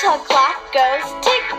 clock goes tick. Tick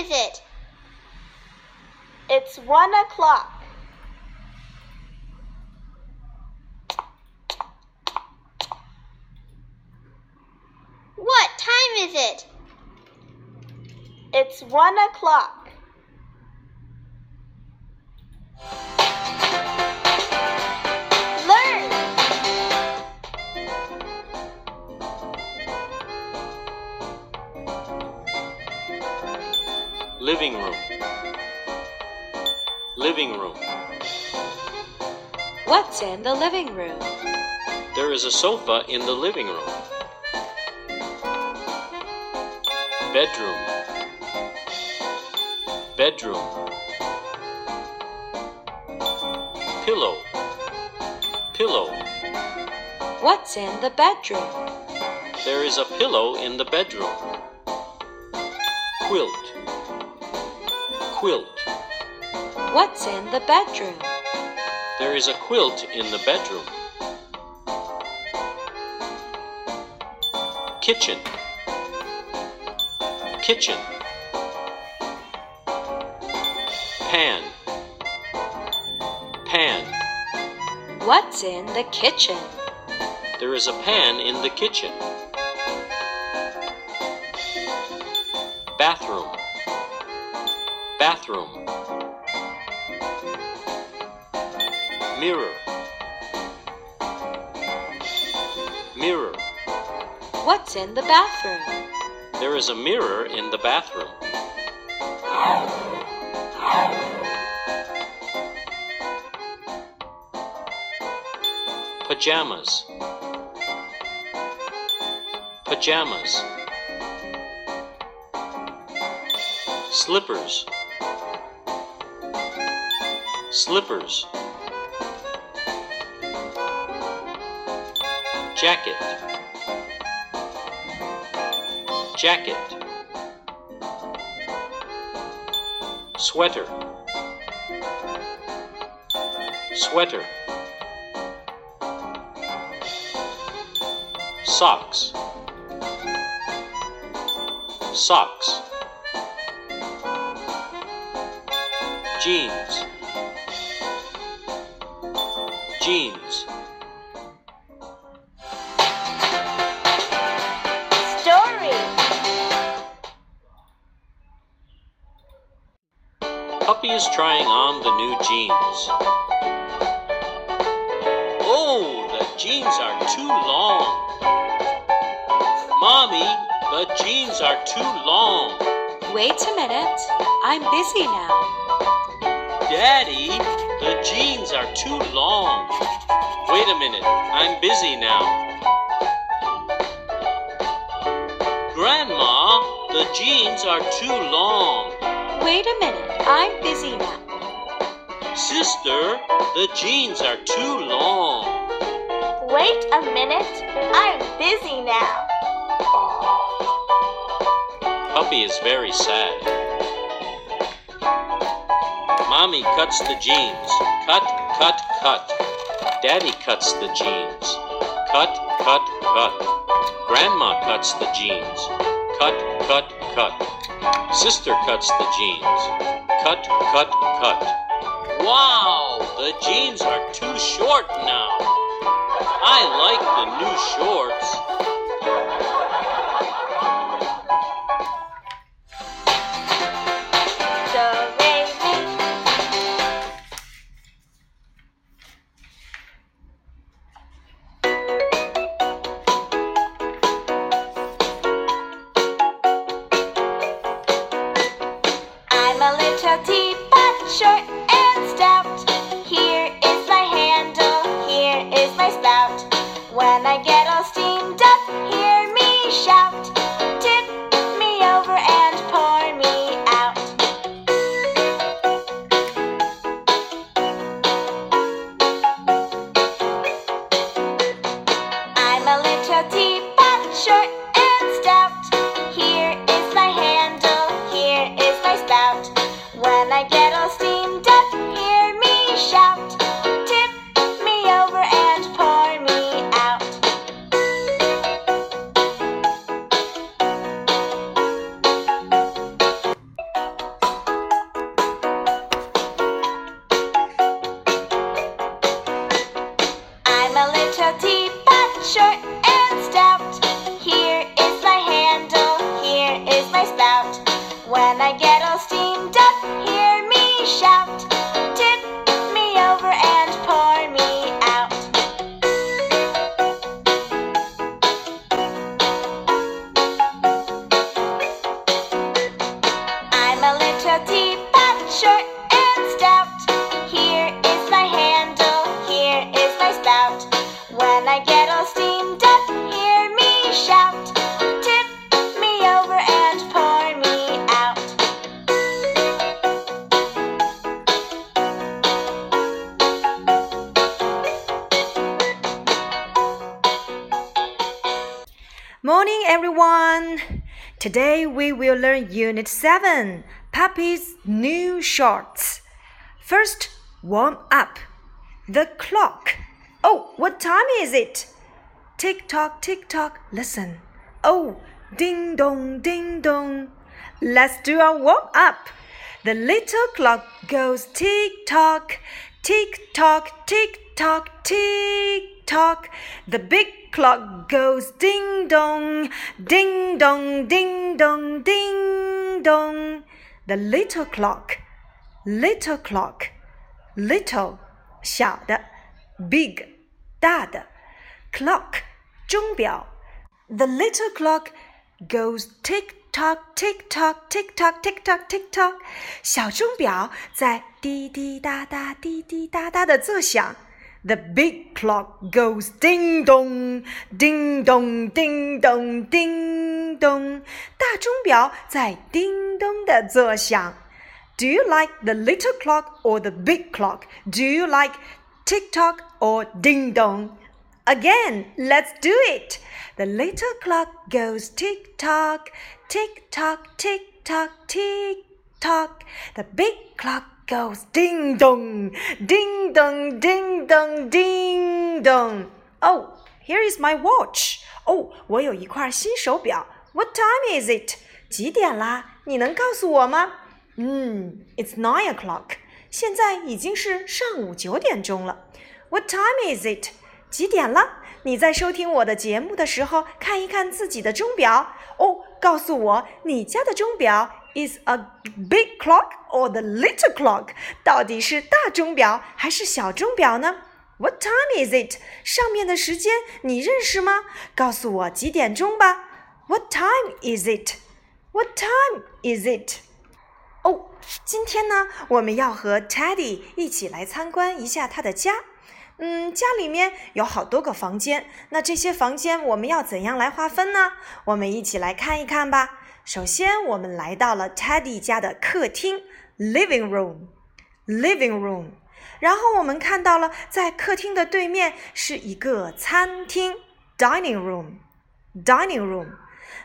is it? It's one o'clock. What time is it? It's one o'clock. Living room. What's in the living room? There is a sofa in the living room. Bedroom. Bedroom. Pillow. Pillow. What's in the bedroom? There is a pillow in the bedroom. Quilt. Quilt. What's in the bedroom? There is a quilt in the bedroom. Kitchen. Kitchen. Pan. Pan. What's in the kitchen? There is a pan in the kitchen. Bathroom. Bathroom. Mirror. Mirror. What's in the bathroom? There is a mirror in the bathroom. Pajamas. Pajamas. Slippers. Slippers. Jacket. Jacket. Sweater. Sweater. Socks. Socks. Jeans. Jeans. Is trying on the new jeans. Oh, the jeans are too long. Mommy, the jeans are too long. Wait a minute. I'm busy now. Daddy, the jeans are too long. Wait a minute, I'm busy now. Grandma, the jeans are too long. Wait a minute. I'm busy now. Sister, the jeans are too long. Wait a minute. I'm busy now. Puppy is very sad. Mommy cuts the jeans. Cut, cut, cut. Daddy cuts the jeans. Cut, cut, cut. Grandma cuts the jeans. Cut, cut, cut. Sister cuts the jeans. Cut, cut, cut. Wow, the jeans are too short now. I like the new shorts. A teapot, short and stout. When I get all steamed up, hear me shout. Morning, everyone. Today we will learn Unit 7 Puppy's New Shorts. First, warm up. The clock. Oh, what time is it? Tick tock, tick tock. Listen. Oh, ding dong, ding dong. Let's do our warm up. The little clock goes tick tock, tick tock, tick tock, tick tock. The big clock goes ding dong, ding dong, ding dong, ding dong. The little clock, little clock, little 小的，big 大的，clock 钟表。The little clock goes tick tock, tick tock, tick tock, tick tock, tick tock。小钟表在滴滴答答、滴滴答答的作响。 The big clock goes ding dong, ding dong, ding dong, ding dong。大钟表在叮咚的作响。Do you like the little clock or the big clock? Do you like tick tock or ding dong? Again, let's do it. The little clock goes tick tock, tick tock, tick tock, tick tock. The big clock goes ding dong, ding dong, ding dong, ding dong. Oh, here is my watch. 哦，我有一块新手表。What time is it? 几点啦？你能告诉我吗？嗯，It's nine o'clock。现在已经是上午九点钟了。What time is it？几点了？你在收听我的节目的时候，看一看自己的钟表哦，告诉我你家的钟表 is a big clock or the little clock？到底是大钟表还是小钟表呢？What time is it？上面的时间你认识吗？告诉我几点钟吧。What time is it? What time is it? 哦，今天呢，我们要和 Teddy 一起来参观一下他的家。嗯，家里面有好多个房间，那这些房间我们要怎样来划分呢？我们一起来看一看吧。首先，我们来到了 Teddy 家的客厅 （living room），living room。然后我们看到了，在客厅的对面是一个餐厅 （dining room），dining room。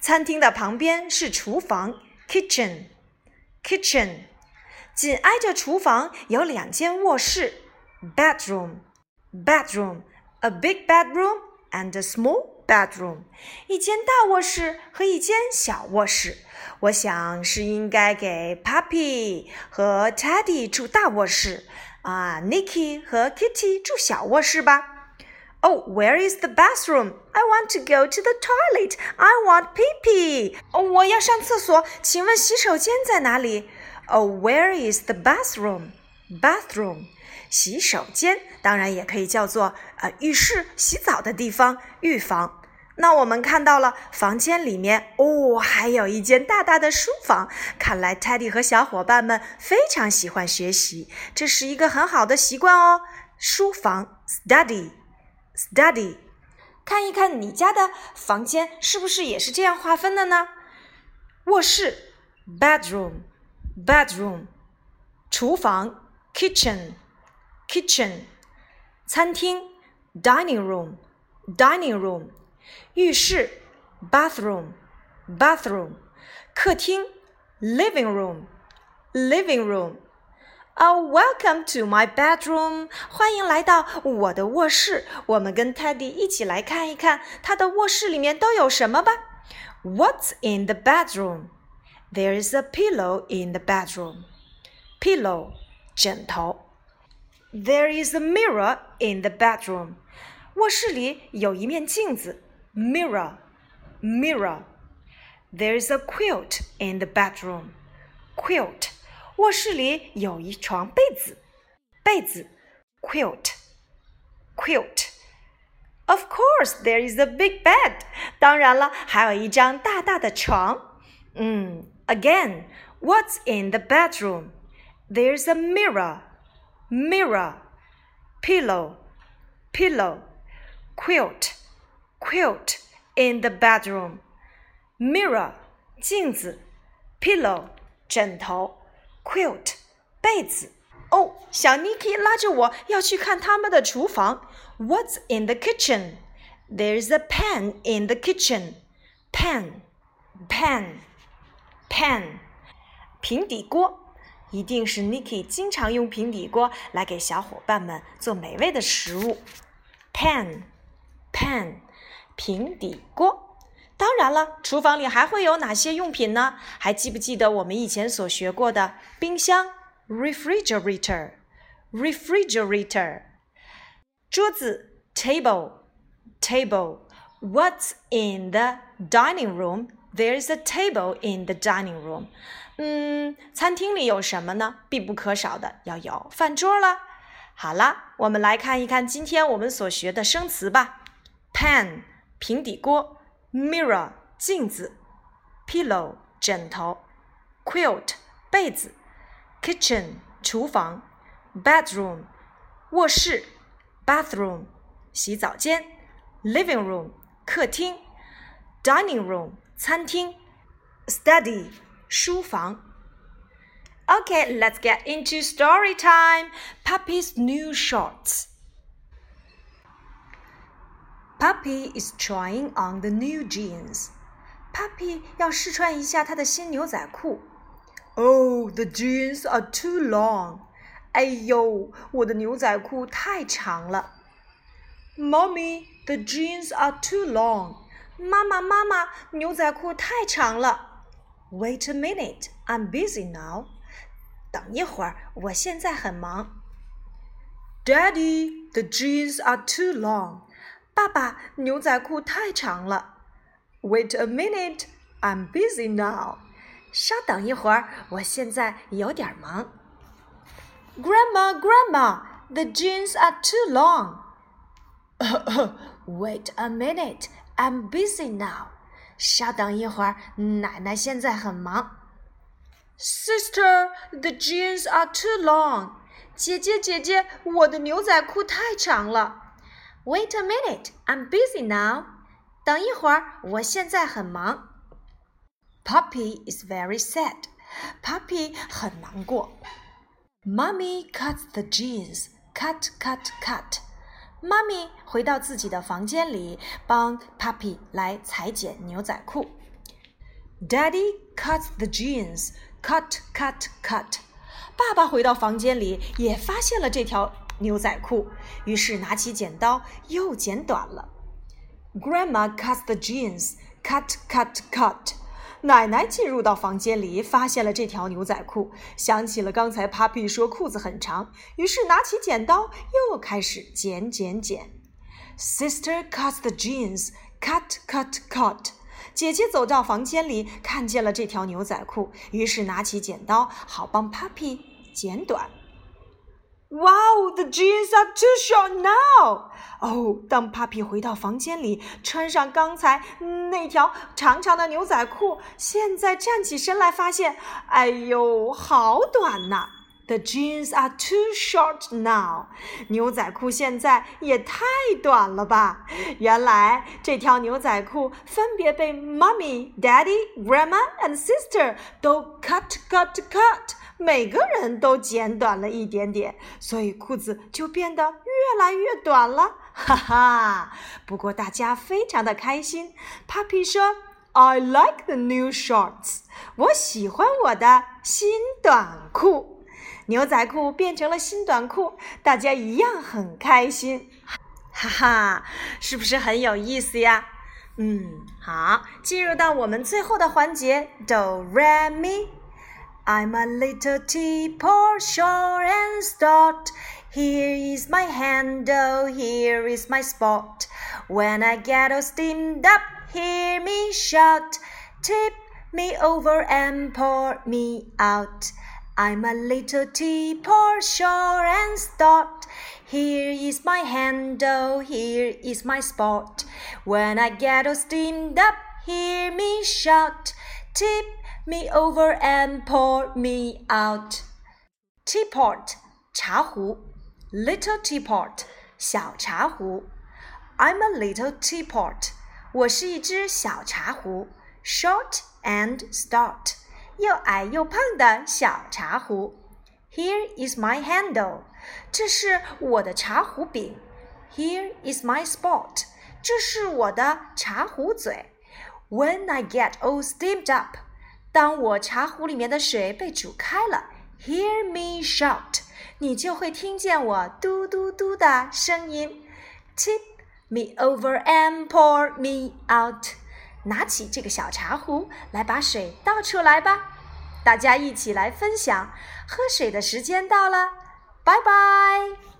餐厅的旁边是厨房 （kitchen），kitchen。紧挨着厨房有两间卧室 （bedroom）。bedroom, a big bedroom and a small bedroom，一间大卧室和一间小卧室。我想是应该给 Puppy 和 Teddy 住大卧室，啊，Nicky 和 Kitty 住小卧室吧。Oh, where is the bathroom? I want to go to the toilet. I want pee pee. 哦，我要上厕所，请问洗手间在哪里？Oh, where is the bathroom? Bathroom. 洗手间当然也可以叫做呃浴室、洗澡的地方、浴房。 那我们看到了房间里面哦，还有一间大大的书房。看来 Teddy 和小伙伴们非常喜欢学习，这是一个很好的习惯哦。书房 （study），study。看一看你家的房间是不是也是这样划分的呢？卧室 （bedroom），bedroom。厨房 （kitchen）。kitchen，餐厅，dining room，dining room，浴室，bathroom，bathroom，客厅，living room，living room。Oh, welcome to my bedroom！欢迎来到我的卧室。我们跟 Teddy 一起来看一看他的卧室里面都有什么吧。What's in the bedroom? There is a pillow in the bedroom. Pillow，枕头。there is a mirror in the bedroom. 卧室里有一面镜子 ，mirror, mirror. There is a quilt in the bedroom. Quilt. 卧室里有一床被子，被子，quilt, quilt. Of course, there is a big bed. 当然了，还有一张大大的床。嗯，Again, what's in the bedroom? There's a mirror mirror, pillow, pillow, quilt, quilt in the bedroom, mirror 镜子，pillow 枕头，quilt 被子。哦，小 Niki 拉着我要去看他们的厨房。What's in the kitchen? There's a pan in the kitchen. Pan, pan, pan，平底锅。一定是 Niki 经常用平底锅来给小伙伴们做美味的食物。Pan，pan， 平底锅。当然了，厨房里还会有哪些用品呢？还记不记得我们以前所学过的冰箱？Refrigerator，refrigerator。桌子，table，table。What's in the dining room? There's a table in the dining room. 嗯，餐厅里有什么呢？必不可少的要有饭桌了。好了，我们来看一看今天我们所学的生词吧。Pan 平底锅，Mirror 镜子，Pillow 枕头，Quilt 被子，Kitchen 厨房，Bedroom 卧室，Bathroom 洗澡间，Living room 客厅，Dining room 餐厅，Study。书房。Okay, let's get into story time. Puppy's new shorts. Puppy is trying on the new jeans. Puppy 要试穿一下他的新牛仔裤。Oh, the jeans are too long. 哎呦，我的牛仔裤太长了。Mommy, the jeans are too long. 妈妈，妈妈，牛仔裤太长了。Wait a minute, I'm busy now. 等一会儿，我现在很忙。Daddy, the jeans are too long. 爸爸，牛仔裤太长了。Wait a minute, I'm busy now. 稍等一会儿，我现在有点忙。Grandma, Grandma, the jeans are too long. Wait a minute, I'm busy now. 稍等一会儿，奶奶现在很忙。Sister, the jeans are too long. 姐姐，姐姐，我的牛仔裤太长了。 Wait a minute, I'm busy now. 等一会儿，我现在很忙。Puppy is very sad. Puppy 很难过。Mommy cuts the jeans. Cut, cut, cut. 妈咪回到自己的房间里，帮 Puppy 来裁剪牛仔裤。Daddy cuts the jeans. Cut, cut, cut. 爸爸回到房间里，也发现了这条 牛仔裤，于是拿起剪刀又剪短了。Grandma cut the jeans. Cut, cut, cut. 奶奶进入到房间里，发现了这条牛仔裤，想起了刚才 Papi 说裤子很长，于是拿起剪刀又开始剪剪剪。Sister cut the jeans. Cut, cut, cut. 姐姐走到房间里，看见了这条牛仔裤，于是拿起剪刀，好帮 Puppy 剪短。Wow, the jeans are too short now. 哦，当 Puppy 回到房间里，穿上刚才那条长长的牛仔裤，现在站起身来，发现，哎呦，好短呐！The jeans are too short now。牛仔裤现在也太短了吧！原来这条牛仔裤分别被 Mommy、Daddy、Grandma and Sister 都 cut cut cut，每个人都剪短了一点点，所以裤子就变得越来越短了。哈哈！不过大家非常的开心。Puppy 说：“I like the new shorts。”我喜欢我的新短裤。牛仔裤变成了新短裤，大家一样很开心，哈哈，是不是很有意思呀？嗯，好，进入到我们最后的环节，Do Re Mi。I'm a little teapot, short and stout. Here is my handle, here is my spot. When I get all steamed up, hear me shout. Tip me over and pour me out. I'm a little teapot, short and stout. Here is my handle, here is my spot. When I get all steamed up, hear me shout. Tip me over and pour me out. Teapot, 茶壶 Little teapot, 小茶壶 I'm a little teapot. 我是一只小茶壶 Short and stout. 又矮又胖的小茶壶。Here is my handle，这是我的茶壶柄。Here is my spot，这是我的茶壶嘴。When I get all steamed up， 当我茶壶里面的水被煮开了，Hear me shout，你就会听见我嘟嘟嘟的声音。Tip me over and pour me out。拿起这个小茶壶来，把水倒出来吧。大家一起来分享。喝水的时间到了，拜拜。